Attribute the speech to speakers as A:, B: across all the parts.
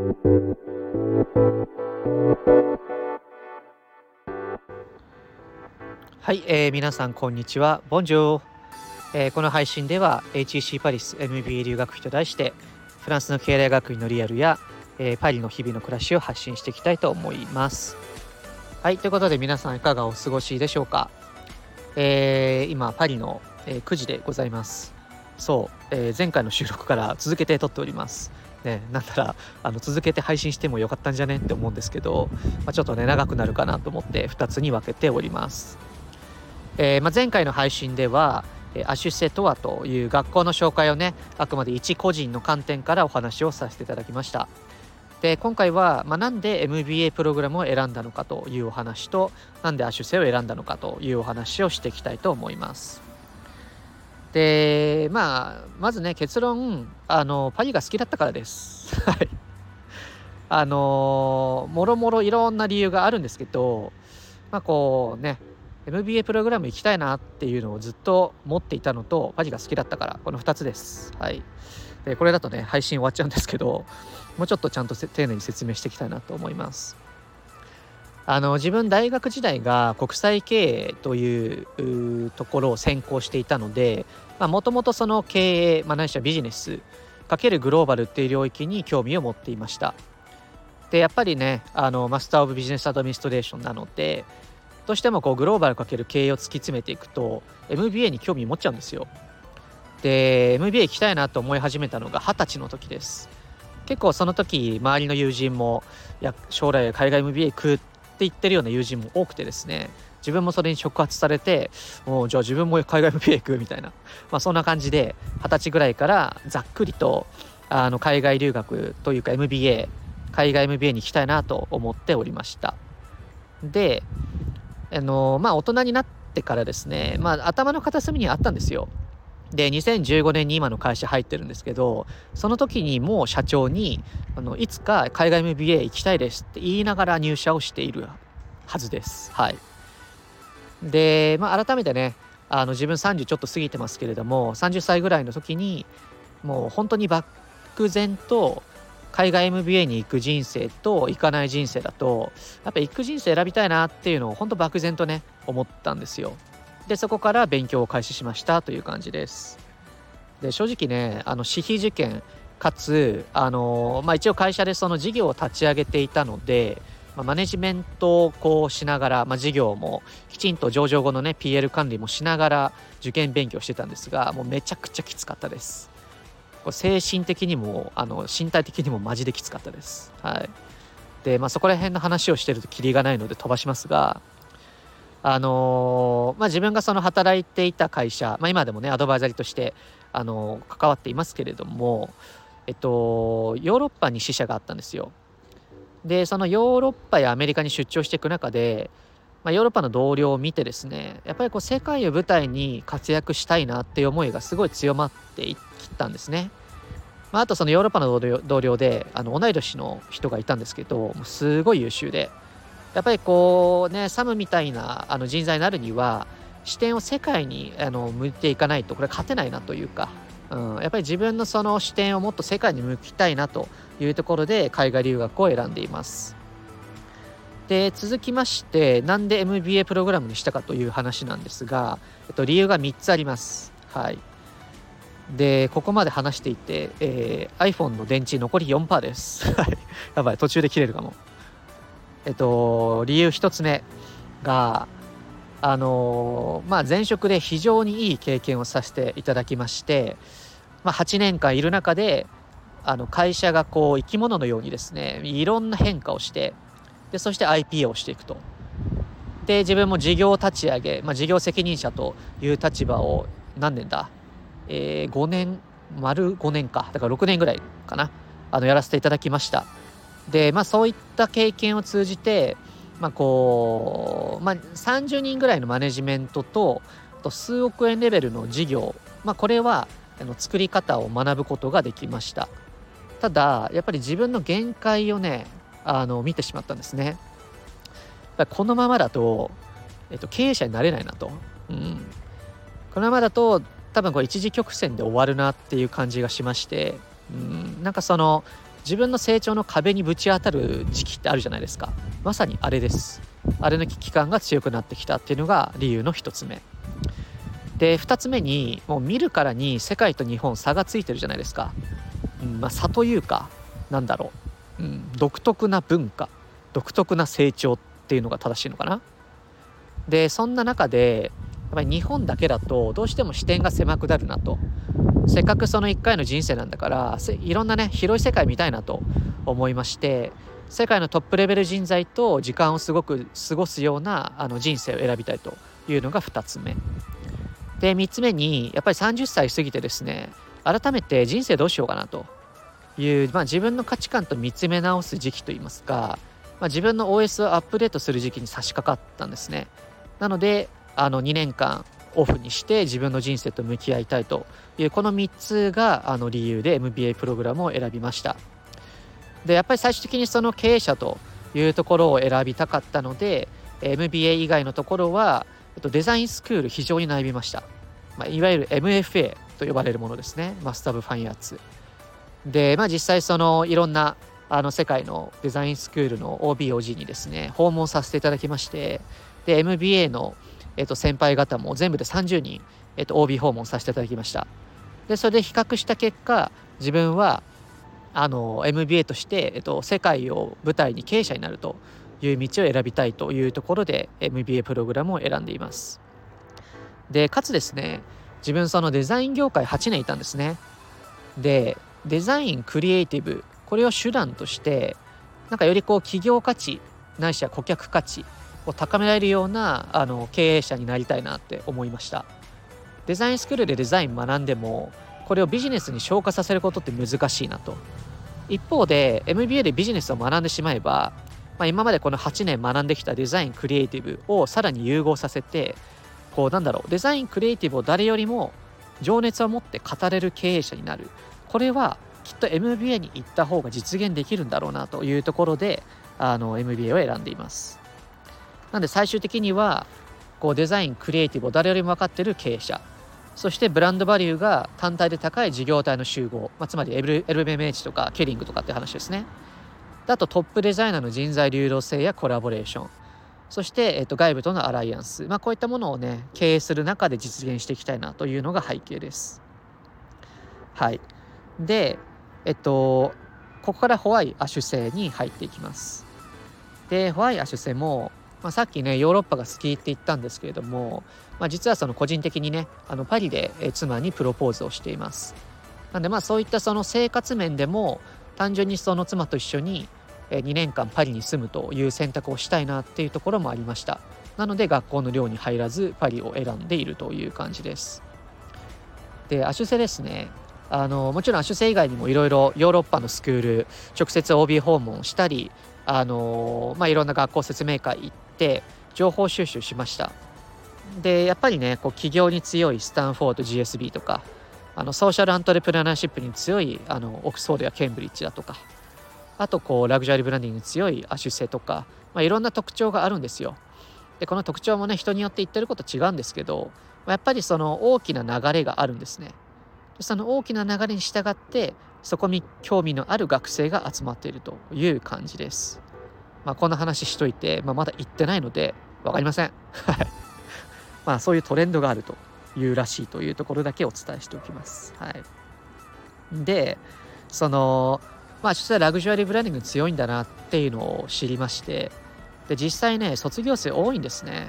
A: はい、えー、皆さんこんにちは。ボンジョー、えー、この配信では HEC パリス MBA 留学費と題してフランスの経済学院のリアルや、えー、パリの日々の暮らしを発信していきたいと思います。はい、ということで皆さんいかがお過ごしでしょうか？えー、今パリの、えー、9時でございます。そう、えー、前回の収録から続けて撮っております。ね、なんなら あの続けて配信してもよかったんじゃねって思うんですけど、まあ、ちょっとね長くなるかなと思って2つに分けております。えーまあ、前回の配信ではアシュセとはという学校の紹介をねあくまで一個人の観点からお話をさせていただきましたで今回は、まあ、なんで MBA プログラムを選んだのかというお話となんでアシュセを選んだのかというお話をしていきたいと思いますでまあまずね結論あのパリが好きだったからです。はい。あのもろもろいろんな理由があるんですけどまあこうね MBA プログラム行きたいなっていうのをずっと持っていたのとパジが好きだったからこの2つです。はい。でこれだとね配信終わっちゃうんですけどもうちょっとちゃんと丁寧に説明していきたいなと思います。あの自分大学時代が国際経営というところを専攻していたのでもともとその経営、まあ、ないしはビジネスかけるグローバルっていう領域に興味を持っていました。でやっぱりねあのマスター・オブ・ビジネス・アドミニストレーションなのでどうしてもこうグローバルかける経営を突き詰めていくと MBA に興味持っちゃうんですよ。で MBA 行きたいなと思い始めたのが二十歳の時です。結構その時周りの友人もいや将来海外 MBA 行くって言ってるような友人も多くてですね自分もそれに触発されてもうじゃあ自分も海外 MBA 行くみたいな、まあ、そんな感じで二十歳ぐらいからざっくりとあの海外留学というか MBA 海外 MBA に行きたいなと思っておりましたであのまあ大人になってからですね、まあ頭の片隅にあったんですよ。で、2015年に今の会社入ってるんですけど、その時にもう社長に、あのいつか海外 MBA 行きたいですって言いながら入社をしているはずです。はい。で、まあ改めてね、あの自分30ちょっと過ぎてますけれども、30歳ぐらいの時に、もう本当に漠然と海外 MBA に行く人生と行かない人生だとやっぱ行く人生選びたいなっていうのを本当漠然とね思ったんですよ。でそこから勉強を開始しましたという感じです。で正直ねあの私費受験かつあの、まあ、一応会社でその事業を立ち上げていたので、まあ、マネジメントをこうしながら、まあ、事業もきちんと上場後のね PL 管理もしながら受験勉強してたんですがもうめちゃくちゃきつかったです精神的にもあの身体的にもマジできつかったです。はい、で、まあ、そこら辺の話をしてるとキリがないので飛ばしますが、あのー、まあ、自分がその働いていた会社、まあ、今でもねアドバイザリーとして、あのー、関わっていますけれども、えっと、ヨーロッパに支社があったんですよ。でそのヨーロッパやアメリカに出張していく中で、まあ、ヨーロッパの同僚を見てですねやっぱりこう世界を舞台に活躍したいなっていう思いがすごい強まっていったんですね。まあ、あとそのヨーロッパの同僚であの同い年の人がいたんですけどもうすごい優秀でやっぱりこうねサムみたいなあの人材になるには視点を世界にあの向いていかないとこれ勝てないなというか、うん、やっぱり自分のその視点をもっと世界に向きたいなというところで海外留学を選んでいます。で続きましてなんで MBA プログラムにしたかという話なんですが、えっと、理由が3つあります。はい、で、ここまで話していて、えー、iPhone の電池残り4%です。やばい、途中で切れるかも。えっと、理由1つ目が、あのー、まあ、前職で非常にいい経験をさせていただきまして、まあ、8年間いる中で、あの会社がこう生き物のようにですねいろんな変化をしてでそして IPO をしていくと。で自分も事業立ち上げ、まあ、事業責任者という立場を何年だ？えー、5年丸5年か。だから6年ぐらいかな。あのやらせていただきました。でまあそういった経験を通じてまあこう、まあ、30人ぐらいのマネジメントとと数億円レベルの事業、まあ、これはあの作り方を学ぶことができました。ただやっぱり自分の限界をねあの見てしまったんですね。このままだと、えっと、経営者になれないなと、うん、このままだと多分これ一時曲線で終わるなっていう感じがしましてうん。なんかその自分の成長の壁にぶち当たる時期ってあるじゃないですか。まさにあれです。あれの危機感が強くなってきたっていうのが理由の1つ目。で2つ目にもう見るからに世界と日本差がついてるじゃないですか、うんまあ、差というかなんだろう、うん、独特な文化独特な成長っていうのが正しいのかな。でそんな中でやっぱり日本だけだとどうしても視点が狭くなるなと。せっかくその1回の人生なんだからいろんなね広い世界見たいなと思いまして世界のトップレベル人材と時間をすごく過ごすようなあの人生を選びたいというのが2つ目。で3つ目にやっぱり30歳過ぎてですね改めて人生どうしようかなという、まあ、自分の価値観と見つめ直す時期といいますか、まあ、自分の OS をアップデートする時期に差し掛かったんですね。なのであの2年間オフにして自分の人生と向き合いたいというこの3つがあの理由で MBA プログラムを選びました。でやっぱり最終的にその経営者というところを選びたかったので MBA 以外のところはとデザインスクール非常に悩みました、まあ、いわゆる MFA と呼ばれるものですね。マスター・ブ・ファインアーツ。で、まあ、実際そのいろんなあの世界のデザインスクールの OBOG にですね訪問させていただきましてで MBA の、えっと、先輩方も全部で30人、えっと、OB 訪問させていただきました。でそれで比較した結果自分はあの MBA として、えっと、世界を舞台に経営者になるという道を選びたいというところで MBA プログラムを選んでいます。でかつですね自分そのデザイン業界8年いたんですね。でデザインクリエイティブこれを手段としてなんかよりこう企業価値ないしは顧客価値を高められるようなあの経営者になりたいなって思いました。デザインスクールでデザイン学んでもこれをビジネスに昇華させることって難しいなと。一方で MBA でビジネスを学んでしまえば、まあ、今までこの8年学んできたデザインクリエイティブをさらに融合させてこうなんだろうデザインクリエイティブを誰よりも情熱を持って語れる経営者になる。これはきっと MBA に行った方が実現できるんだろうなというところであの MBA を選んでいます。なんで最終的にはこうデザインクリエイティブを誰よりも分かっている経営者。そしてブランドバリューが単体で高い事業体の集合、まあ、つまり LVMH とかケリングとかって話ですね。あとトップデザイナーの人材流動性やコラボレーション。そして、えっと、外部とのアライアンス、まあ、こういったものをね経営する中で実現していきたいなというのが背景です。はい。でえっとここからホワイ亜種性に入っていきます。でホワイ亜種性もまあ、さっきねヨーロッパが好きって言ったんですけれども、まあ、実はその個人的にねあのパリで妻にプロポーズをしています。なんでまあそういったその生活面でも単純にその妻と一緒に2年間パリに住むという選択をしたいなっていうところもありました。なので学校の寮に入らずパリを選んでいるという感じです。でアシュセですね。あのもちろんアシュセ以外にもいろいろヨーロッパのスクール直接 OB 訪問したりあのまあ、いろんな学校説明会行って情報収集しました。でやっぱりねこう企業に強いスタンフォード GSB とかあのソーシャルアントレプレナーシップに強いあのオックスフォードやケンブリッジだとかあとこうラグジュアリーブランディングに強いアシュセとか、まあ、いろんな特徴があるんですよでこの特徴もね人によって言ってること違うんですけど、まあ、やっぱりその大きな流れがあるんですねその大きな流れに従ってそこに興味のある学生が集まっているという感じです。まあ、こんな話しといて、まあ、まだ行ってないので分かりません。はい。まあそういうトレンドがあるというらしいというところだけお伝えしておきます。はい。で、その、まあ実はラグジュアリーブランディング強いんだなっていうのを知りまして、で、実際ね、卒業生多いんですね。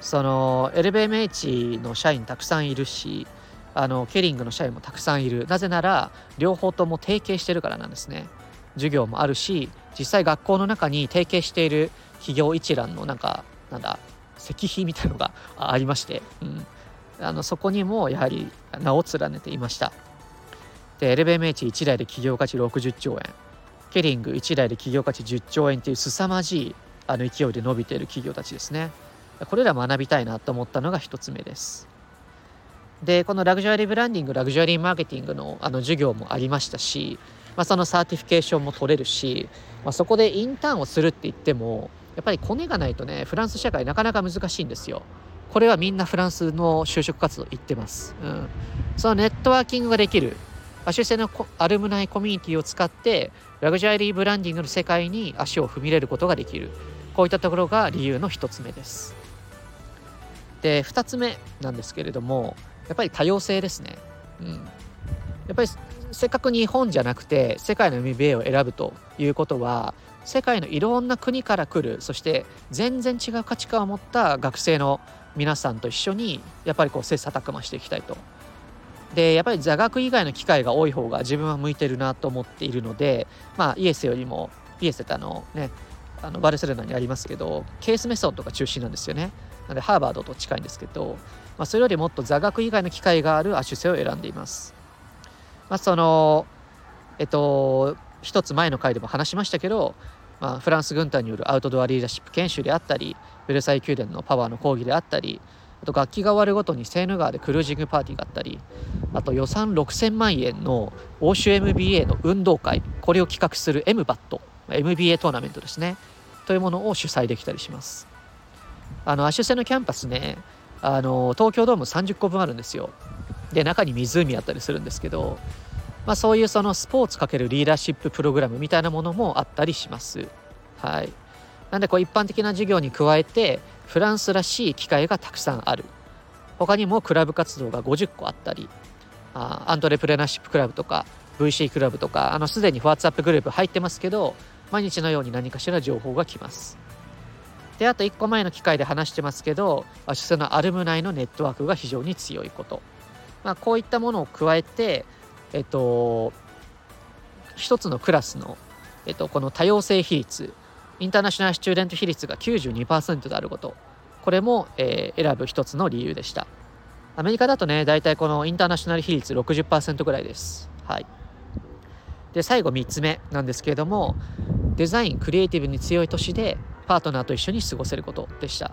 A: その LVMH の社員たくさんいるし、あのケリングの社員もたくさんいる。なぜなら両方とも提携してるからなんですね。授業もあるし実際学校の中に提携している企業一覧のなんかなんだ石碑みたいのがありまして、うん、あのそこにもやはり名を連ねていました。で LVMH1 台で企業価値60兆円。ケリング1台で企業価値10兆円っていう凄まじいあの勢いで伸びている企業たちですね。これら学びたいなと思ったのが1つ目です。でこのラグジュアリーブランディングラグジュアリーマーケティングのあの授業もありましたし、まあ、その certification も取れるし、まあ、そこでインターンをするって言ってもやっぱりコネがないとねフランス社会なかなか難しいんですよ。これはみんなフランスの就職活動行ってます。うん、そのネットワーキングができる。アシュセのアルムナイコミュニティを使ってラグジュアリーブランディングの世界に足を踏み入れることができる。こういったところが理由の1つ目です。で2つ目なんですけれどもやっぱり多様性ですね、うん、やっぱりせっかく日本じゃなくて世界の MBA を選ぶということは世界のいろんな国から来るそして全然違う価値観を持った学生の皆さんと一緒にやっぱりこう切磋琢磨していきたいと。でやっぱり座学以外の機会が多い方が自分は向いてるなと思っているのでまあイエスよりもイエスってあのねあのバルセロナにありますけどケースメソンとか中心なんですよね。なのでハーバードと近いんですけど、まあ、それよりもっと座学以外の機会があるアシュセを選んでいます。まあ、そのえっと一つ前の回でも話しましたけどまあ、フランス軍隊によるアウトドアリーダーシップ研修であったりベルサイ宮殿のパワーの講義であったりあと楽器が終わるごとにセーヌ川でクルージングパーティーがあったりあと予算6000万円の欧州 MBA の運動会これを企画する MBAT MBA トーナメントですねというものを主催できたりしますあのアシュセのキャンパスねあの東京ドーム30個分あるんですよで中に湖あったりするんですけどまあ、そういうそのスポーツかけるリーダーシッププログラムみたいなものもあったりします。はい、なんでこう一般的な授業に加えてフランスらしい機会がたくさんある。他にもクラブ活動が50個あったりあアントレプレナーシップクラブとか VC クラブとかあのすでに WhatsApp グループ入ってますけど毎日のように何かしら情報が来ます。であと1個前の機会で話してますけどそのアルムナイのネットワークが非常に強いこと、まあ、こういったものを加えてえっと、一つのクラスの、えっと、この多様性比率、インターナショナルスチューデント比率が92%であること、これも、えー、選ぶ一つの理由でした。アメリカだとね、大体このインターナショナル比率60%ぐらいです。はい。で、最後3つ目なんですけれども、デザイン、クリエイティブに強い都市でパートナーと一緒に過ごせることでした。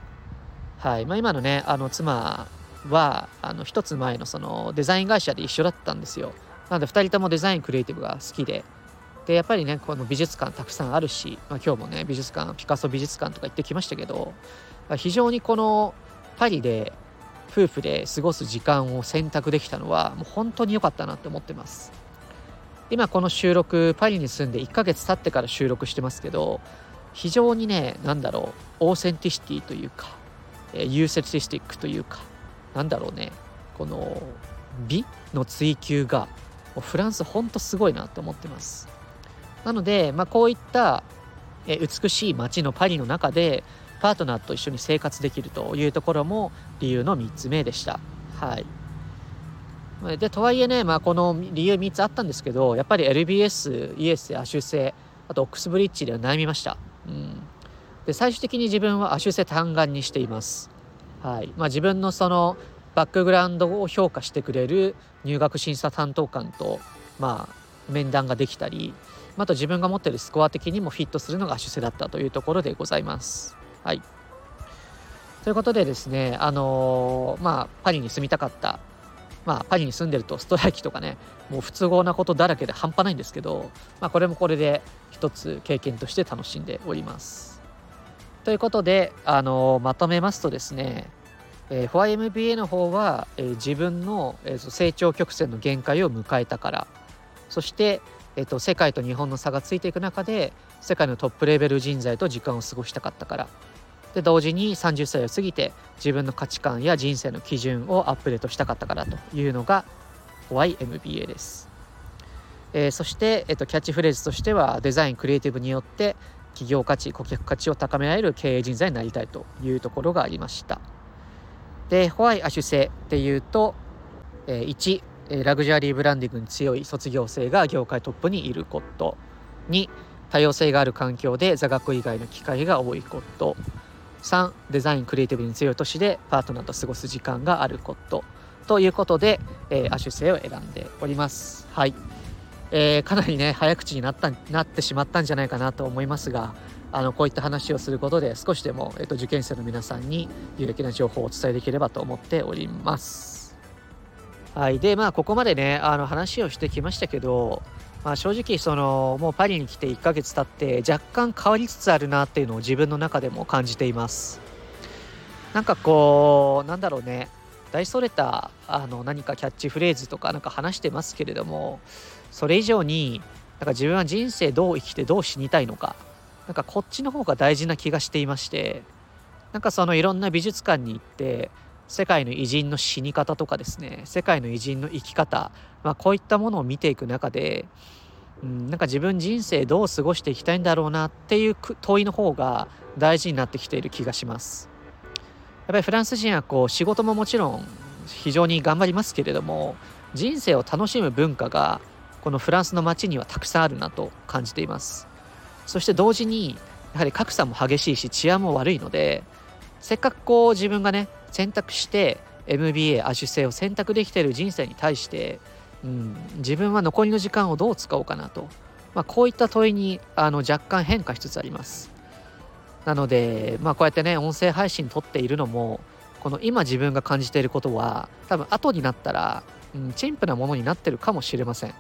A: はい。まあ、今のね、あの妻は、あの一つ前のそのデザイン会社で一緒だったんですよ。なので2人ともデザインクリエイティブが好きででやっぱりねこの美術館たくさんあるし、まあ、今日もね美術館ピカソ美術館とか行ってきましたけど非常にこのパリで夫婦で過ごす時間を選択できたのはもう本当に良かったなって思ってます。今この収録パリに住んで1ヶ月経ってから収録してますけど非常にね何だろう authenticity というか、え、 aesthetic というかなんだろうねこの美の追求がフランスほんとすごいなと思ってます。なので、まあ、こういった美しい街のパリの中でパートナーと一緒に生活できるというところも理由の3つ目でした。はい。でとはいえね、まあ、この理由3つあったんですけどやっぱり LBS、ES、 HECあとオックスブリッジでは悩みました、うん、で最終的に自分はアシュセ単眼にしています。はい。まあ、自分のそのバックグラウンドを評価してくれる入学審査担当官と、まあ、面談ができたりあと自分が持っているスコア的にもフィットするのが主世だったというところでございます。はい、ということでですね、あのー、まあ、パリに住みたかった、まあ、パリに住んでるとストライキとかねもう不都合なことだらけで半端ないんですけど、まあ、これもこれで一つ経験として楽しんでおります。ということで、あのー、まとめますとですねえー、4MBA の方は、えー、自分の、えー、成長曲線の限界を迎えたからそして、えーと、世界と日本の差がついていく中で世界のトップレベル人材と時間を過ごしたかったからで同時に30歳を過ぎて自分の価値観や人生の基準をアップデートしたかったからというのが YMBA です、えー、そして、えーとキャッチフレーズとしてはデザインクリエイティブによって企業価値顧客価値を高められる経営人材になりたいというところがありました。で、ホワイアシュセっていうと、えー、1、えラグジュアリーブランディングに強い卒業生が業界トップにいること。2、多様性がある環境で座学以外の機会が多いこと。3、デザインクリエイティブに強い都市でパートナーと過ごす時間があること。ということで、えー、アシュセを選んでおります。はい。えー、かなりね、早口になったなってしまったんじゃないかなと思いますが、あのこういった話をすることで少しでも、えっと、受験生の皆さんに有益な情報をお伝えできればと思っております。はい、でまあここまでねあの話をしてきましたけど、まあ、正直そのもうパリに来て1ヶ月経って若干変わりつつあるなっていうのを自分の中でも感じています。なんかこうなんだろうね大それたあの何かキャッチフレーズとかなんか話してますけれどもそれ以上になんか自分は人生どう生きてどう死にたいのかなんかこっちの方が大事な気がしていましてなんかそのいろんな美術館に行って世界の偉人の死に方とかですね世界の偉人の生き方、まあ、こういったものを見ていく中で、うん、なんか自分人生どう過ごしていきたいんだろうなっていう問いの方が大事になってきている気がします。やっぱりフランス人はこう仕事ももちろん非常に頑張りますけれども人生を楽しむ文化がこのフランスの街にはたくさんあるなと感じていますそして同時にやはり格差も激しいし治安も悪いのでせっかくこう自分がね選択して MBA 亜種性を選択できている人生に対して、うん、自分は残りの時間をどう使おうかなと、まあ、こういった問いにあの若干変化しつつあります。なので、まあ、こうやってね音声配信撮っているのもこの今自分が感じていることは多分後になったら、うん、陳腐なものになってるかもしれません。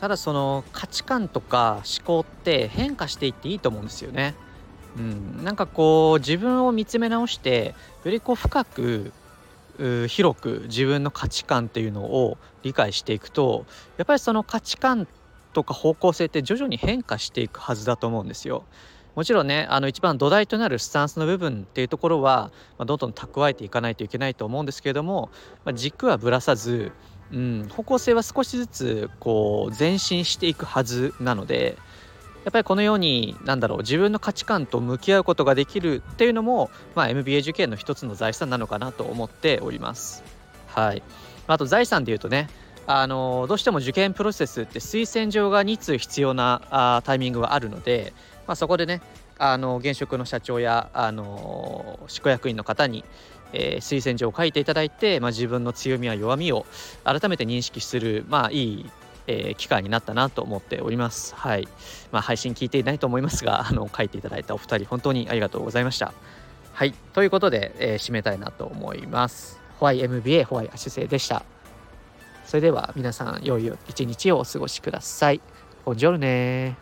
A: ただその価値観とか思考って変化していっていいと思うんですよね。うん、なんかこう自分を見つめ直してよりこう深く広く自分の価値観っていうのを理解していくとやっぱりその価値観とか方向性って徐々に変化していくはずだと思うんですよ。もちろんねあの一番土台となるスタンスの部分っていうところは、まあ、どんどん蓄えていかないといけないと思うんですけれども、まあ、軸はぶらさず、うん、方向性は少しずつこう前進していくはずなのでやっぱりこのようになんだろう自分の価値観と向き合うことができるっていうのも、まあ、MBA 受験の一つの財産なのかなと思っております。はい、あと財産でいうとねあのどうしても受験プロセスって推薦状が2通必要なあタイミングがあるので、まあ、そこでねあの現職の社長やあの執行役員の方に、えー、推薦状を書いていただいて、まあ、自分の強みや弱みを改めて認識する、まあ、いい、えー、機会になったなと思っております。はい。まあ、配信聞いていないと思いますが、あの書いていただいたお二人、本当にありがとうございました。はい。ということで、えー、締めたいなと思います。ホワイ MBA ホワイアシュセでした。それでは皆さん、良い一日をお過ごしください。ボンジョルネ